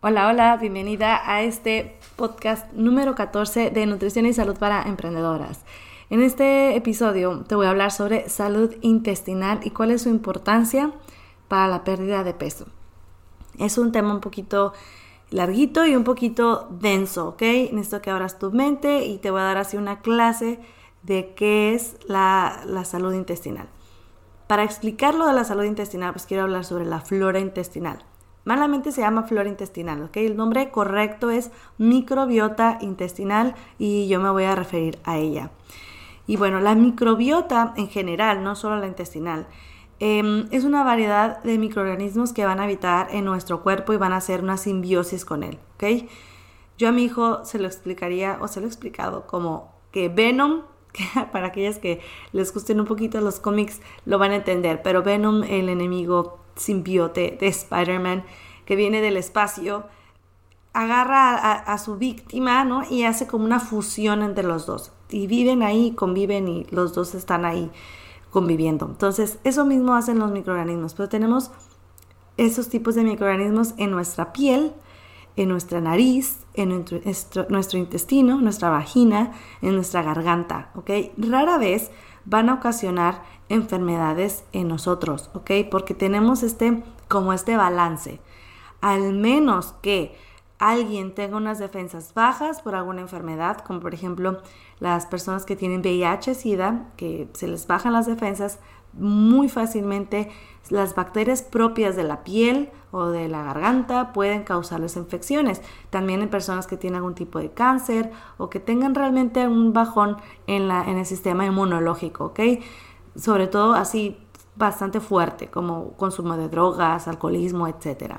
Hola, hola, bienvenida a este podcast número 14 de Nutrición y Salud para Emprendedoras. En este episodio te voy a hablar sobre salud intestinal y cuál es su importancia para la pérdida de peso. Es un tema un poquito larguito y un poquito denso, ¿ok? Necesito que abras tu mente y te voy a dar así una clase de qué es la, la salud intestinal. Para explicar lo de la salud intestinal, pues quiero hablar sobre la flora intestinal. Malamente se llama flora intestinal, ¿ok? El nombre correcto es microbiota intestinal y yo me voy a referir a ella. Y bueno, la microbiota en general, no solo la intestinal, em, es una variedad de microorganismos que van a habitar en nuestro cuerpo y van a hacer una simbiosis con él, ¿ok? Yo a mi hijo se lo explicaría o se lo he explicado como que Venom, para aquellas que les gusten un poquito los cómics lo van a entender, pero Venom, el enemigo simbiote de Spider-Man que viene del espacio, agarra a, su víctima, ¿no? Y hace como una fusión entre los dos. Y viven ahí, conviven y los dos están ahí conviviendo. Entonces, eso mismo hacen los microorganismos. Pero tenemos esos tipos de microorganismos en nuestra piel, en nuestra nariz, en nuestro, nuestro, intestino, nuestra vagina, en nuestra garganta, ¿ok? Rara vez van a ocasionar enfermedades en nosotros, ¿ok? Porque tenemos este, como este balance. Al menos que alguien tenga unas defensas bajas por alguna enfermedad, como por ejemplo las personas que tienen VIH, SIDA, que se les bajan las defensas muy fácilmente, las bacterias propias de la piel o de la garganta pueden causarles infecciones. También en personas que tienen algún tipo de cáncer o que tengan realmente un bajón en, la, en el sistema inmunológico, ¿ok? Sobre todo así bastante fuerte, como consumo de drogas, alcoholismo, etc.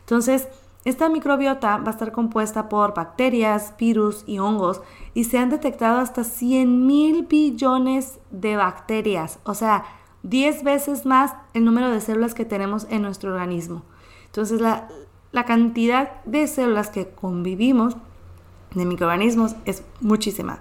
Entonces, esta microbiota va a estar compuesta por bacterias, virus y hongos y se han detectado hasta 100 mil billones de bacterias, o sea, 10 veces más el número de células que tenemos en nuestro organismo. Entonces, la, la cantidad de células que convivimos de microorganismos es muchísima.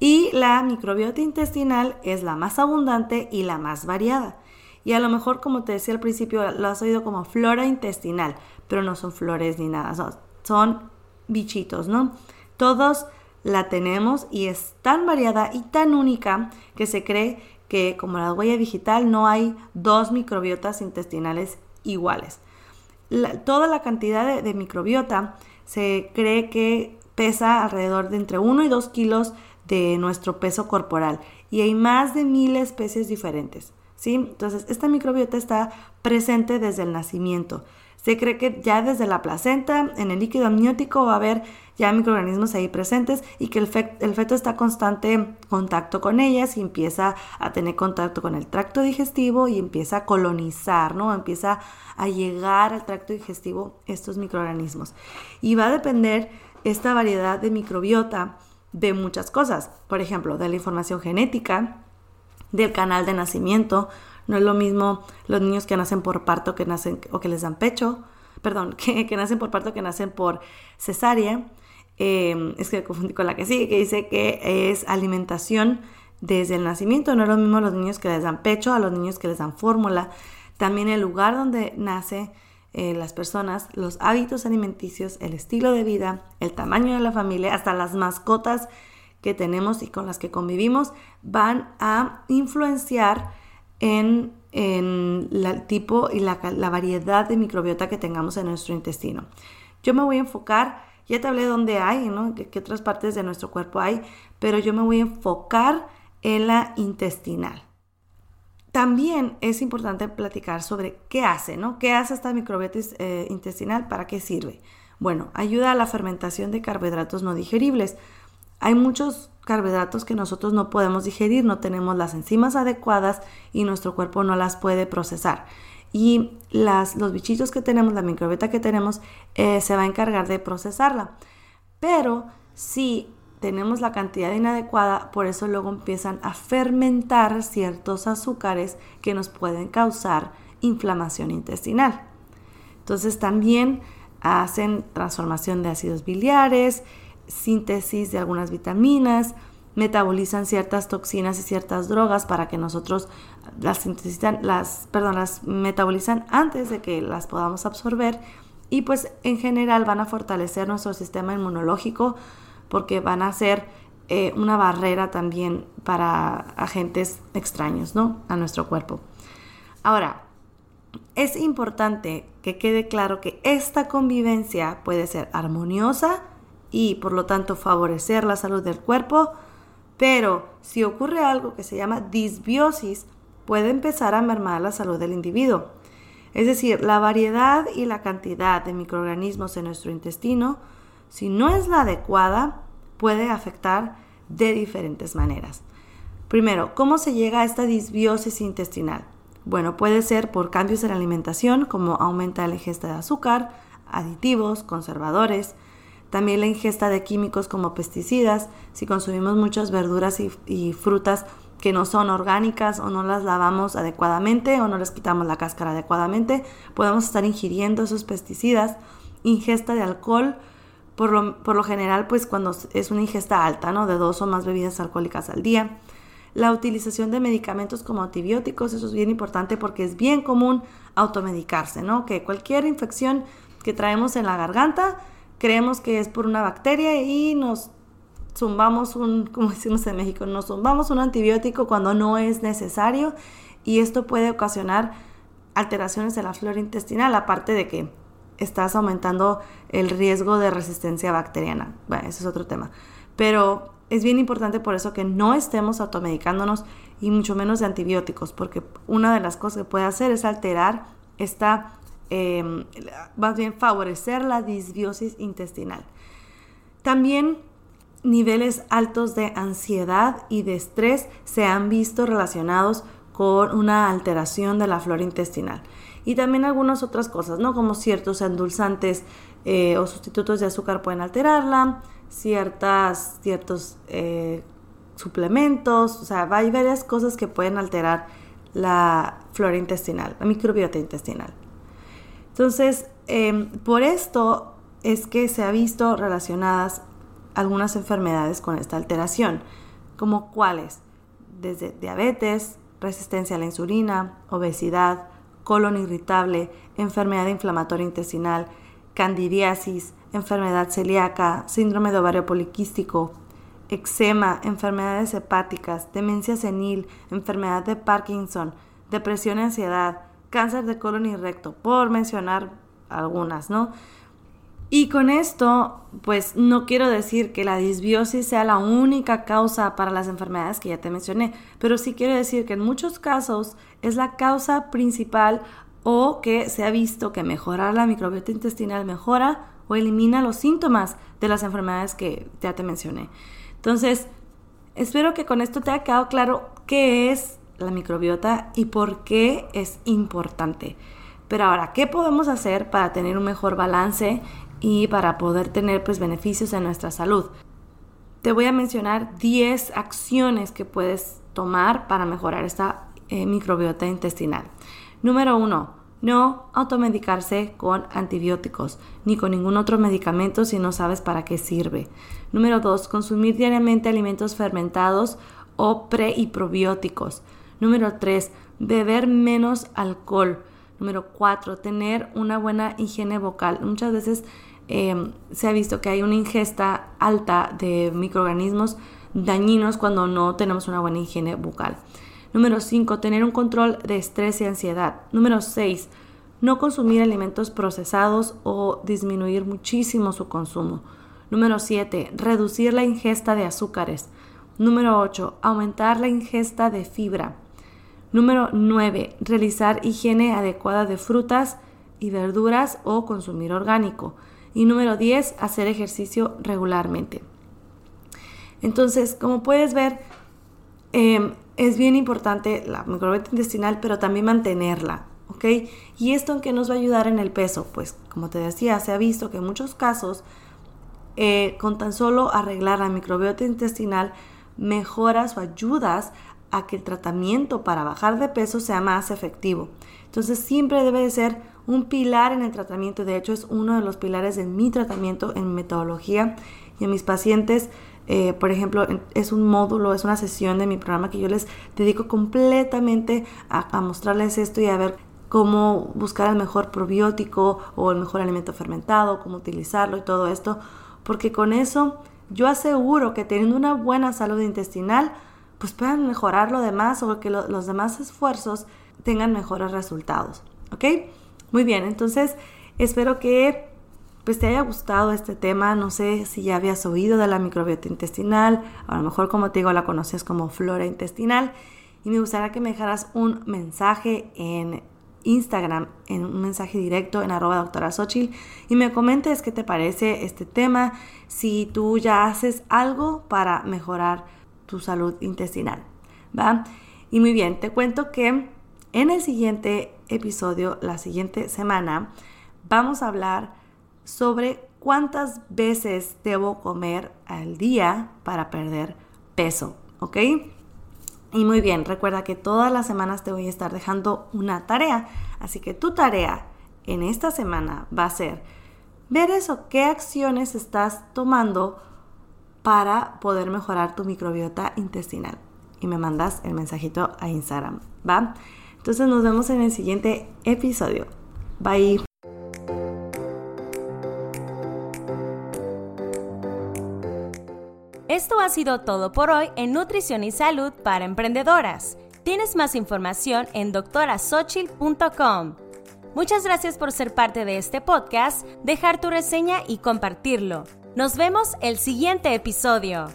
Y la microbiota intestinal es la más abundante y la más variada. Y a lo mejor, como te decía al principio, lo has oído como flora intestinal, pero no son flores ni nada, son, bichitos, ¿no? Todos la tenemos y es tan variada y tan única que se cree que como la huella digital no hay dos microbiotas intestinales iguales. toda la cantidad de, microbiota se cree que pesa alrededor de entre 1 y 2 kilos de nuestro peso corporal y hay más de mil especies diferentes. ¿sí? Entonces, esta microbiota está presente desde el nacimiento. Se cree que ya desde la placenta, en el líquido amniótico, va a haber ya microorganismos ahí presentes y que el, feto está constante contacto con ellas y empieza a tener contacto con el tracto digestivo y empieza a colonizar, ¿no? Empieza a llegar al tracto digestivo estos microorganismos. Y va a depender esta variedad de microbiota de muchas cosas. Por ejemplo, de la información genética, del canal de nacimiento, no es lo mismo los niños que nacen por parto que nacen o que les dan pecho, perdón, que, nacen por parto que nacen por cesárea. Em, es que confundí con la que sigue, que dice que es alimentación desde el nacimiento. No es lo mismo los niños que les dan pecho a los niños que les dan fórmula. También el lugar donde nace eh, las personas, los hábitos alimenticios, el estilo de vida, el tamaño de la familia, hasta las mascotas que tenemos y con las que convivimos, van a influenciar en, el tipo y la, variedad de microbiota que tengamos en nuestro intestino. Yo me voy a enfocar, ya te hablé de dónde hay, ¿no? ¿Qué, otras partes de nuestro cuerpo hay, pero yo me voy a enfocar en la intestinal. También es importante platicar sobre qué hace, ¿no? ¿Qué hace esta microbiota eh, intestinal? ¿Para qué sirve? Bueno, ayuda a la fermentación de carbohidratos no digeribles. hay muchos carbohidratos que nosotros no podemos digerir, no tenemos las enzimas adecuadas y nuestro cuerpo no las puede procesar. Y las, los bichitos que tenemos, la microbiota que tenemos, eh, se va a encargar de procesarla. Pero si tenemos la cantidad inadecuada, por eso luego empiezan a fermentar ciertos azúcares que nos pueden causar inflamación intestinal. Entonces también hacen transformación de ácidos biliares, síntesis de algunas vitaminas, metabolizan ciertas toxinas y ciertas drogas para que nosotros las las, perdón, las metabolizan antes de que las podamos absorber y pues en general van a fortalecer nuestro sistema inmunológico porque van a ser eh, una barrera también para agentes extraños, ¿no? A nuestro cuerpo. Ahora, es importante que quede claro que esta convivencia puede ser armoniosa y por lo tanto favorecer la salud del cuerpo, pero si ocurre algo que se llama disbiosis, puede empezar a mermar la salud del individuo. Es decir, la variedad y la cantidad de microorganismos en nuestro intestino, si no es la adecuada, puede afectar de diferentes maneras. Primero, ¿cómo se llega a esta disbiosis intestinal? Bueno, puede ser por cambios en la alimentación, como aumenta la ingesta de azúcar, aditivos, conservadores, también la ingesta de químicos como pesticidas, si consumimos muchas verduras y, frutas que no son orgánicas o no las lavamos adecuadamente o no les quitamos la cáscara adecuadamente, podemos estar ingiriendo esos pesticidas. Ingesta de alcohol, por lo, por lo general, pues cuando es una ingesta alta, ¿no? De dos o más bebidas alcohólicas al día. La utilización de medicamentos como antibióticos, eso es bien importante porque es bien común automedicarse, ¿no? Que cualquier infección que traemos en la garganta, creemos que es por una bacteria y nos zumbamos un, como decimos en México, nos zumbamos un antibiótico cuando no es necesario y esto puede ocasionar alteraciones en la flora intestinal, aparte de que estás aumentando el riesgo de resistencia bacteriana. Bueno, ese es otro tema. Pero es bien importante por eso que no estemos automedicándonos y mucho menos de antibióticos, porque una de las cosas que puede hacer es alterar esta, em, más bien favorecer la disbiosis intestinal. También niveles altos de ansiedad y de estrés se han visto relacionados con una alteración de la flora intestinal. Y también algunas otras cosas, ¿no? Como ciertos endulzantes eh, o sustitutos de azúcar pueden alterarla, ciertas, ciertos eh, suplementos, o sea, hay varias cosas que pueden alterar la flora intestinal, la microbiota intestinal. Entonces, em, por esto es que se ha visto relacionadas algunas enfermedades con esta alteración, como cuáles, desde diabetes, resistencia a la insulina, obesidad, colon irritable, enfermedad inflamatoria intestinal, candidiasis, enfermedad celíaca, síndrome de ovario poliquístico, eczema, enfermedades hepáticas, demencia senil, enfermedad de Parkinson, depresión y ansiedad, cáncer de colon y recto, por mencionar algunas, ¿no? Y con esto, pues no quiero decir que la disbiosis sea la única causa para las enfermedades que ya te mencioné, pero sí quiero decir que en muchos casos es la causa principal o que se ha visto que mejorar la microbiota intestinal mejora o elimina los síntomas de las enfermedades que ya te mencioné. Entonces, espero que con esto te haya quedado claro qué es la microbiota y por qué es importante. Pero ahora, ¿qué podemos hacer para tener un mejor balance y para poder tener pues beneficios en nuestra salud. Te voy a mencionar 10 acciones que puedes tomar para mejorar esta eh, microbiota intestinal. Número 1. No automedicarse con antibióticos ni con ningún otro medicamento si no sabes para qué sirve. Número 2. Consumir diariamente alimentos fermentados o pre y probióticos. Número 3. Beber menos alcohol. Número 4. Tener una buena higiene vocal. Muchas veces Em, se ha visto que hay una ingesta alta de microorganismos dañinos cuando no tenemos una buena higiene bucal. Número 5. Tener un control de estrés y ansiedad. Número 6. No consumir alimentos procesados o disminuir muchísimo su consumo. Número 7. Reducir la ingesta de azúcares. Número 8. Aumentar la ingesta de fibra. Número 9. Realizar higiene adecuada de frutas y verduras o consumir orgánico. Y número 10, hacer ejercicio regularmente. Entonces, como puedes ver, em, es bien importante la microbiota intestinal, pero también mantenerla, ¿ok? ¿Y esto en qué nos va a ayudar en el peso? Pues, como te decía, se ha visto que en muchos casos, eh, con tan solo arreglar la microbiota intestinal, mejoras o ayudas a que el tratamiento para bajar de peso sea más efectivo. Entonces siempre debe de ser un pilar en el tratamiento. De hecho, es uno de los pilares de mi tratamiento en metodología y en mis pacientes. Eh, por ejemplo, es un módulo, es una sesión de mi programa que yo les dedico completamente a, a mostrarles esto y a ver cómo buscar el mejor probiótico o el mejor alimento fermentado, cómo utilizarlo y todo esto, porque con eso yo aseguro que teniendo una buena salud intestinal, pues puedan mejorar lo demás o que los demás esfuerzos tengan mejores resultados. ¿Ok? Muy bien, entonces espero que pues te haya gustado este tema. No sé si ya habías oído de la microbiota intestinal, a lo mejor como te digo la conoces como flora intestinal. Y me gustaría que me dejaras un mensaje en Instagram, en un mensaje directo en arroba doctora Xochitl, y me comentes qué te parece este tema, si tú ya haces algo para mejorar tu salud intestinal, ¿va? Y muy bien, te cuento que en el siguiente episodio, la siguiente semana, vamos a hablar sobre cuántas veces debo comer al día para perder peso, ¿ok? Y muy bien, recuerda que todas las semanas te voy a estar dejando una tarea, así que tu tarea en esta semana va a ser ver eso, qué acciones estás tomando para poder mejorar tu microbiota intestinal. Y me mandas el mensajito a Instagram, ¿va? Entonces nos vemos en el siguiente episodio. Bye. Esto ha sido todo por hoy en Nutrición y Salud para Emprendedoras. Tienes más información en doctorasochil.com. Muchas gracias por ser parte de este podcast, dejar tu reseña y compartirlo. Nos vemos el siguiente episodio.